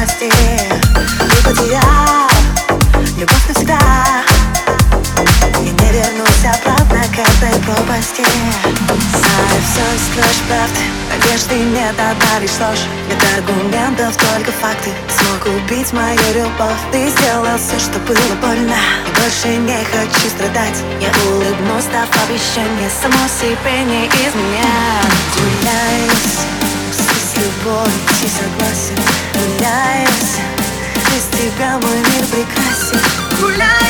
юности Уходя, любовь навсегда. И не вернусь обратно к этой пропасти. Знаю все из клеш правды. Надежды нет, отдавишь ложь. Нет аргументов, только факты. Смог убить мою любовь. Ты сделал все, что было больно. Я больше не хочу страдать. Я улыбнусь, дав обещание. Само себе не изменять Гуляю с любовью, тебя мой мир прекрасен Гуляюсь,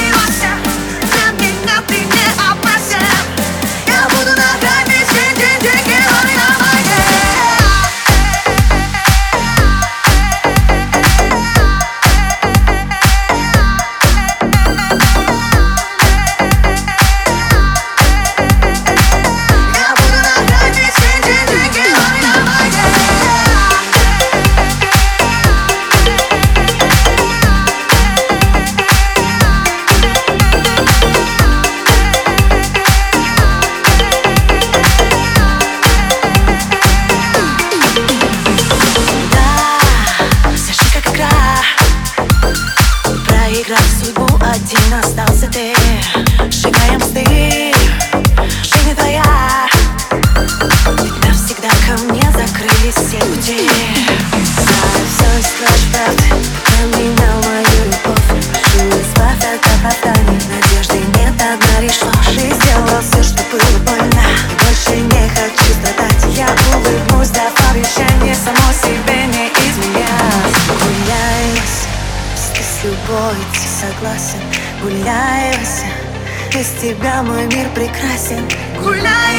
остался ты. Сжигаем стыд, жизнь твоя. Ведь навсегда ко мне закрылись все пути. Знаю, все из флешбэк Поменял мою любовь. От оправданий Надежды с любовью ты согласен Гуляюсь, без тебя мой мир прекрасен. Гуляй,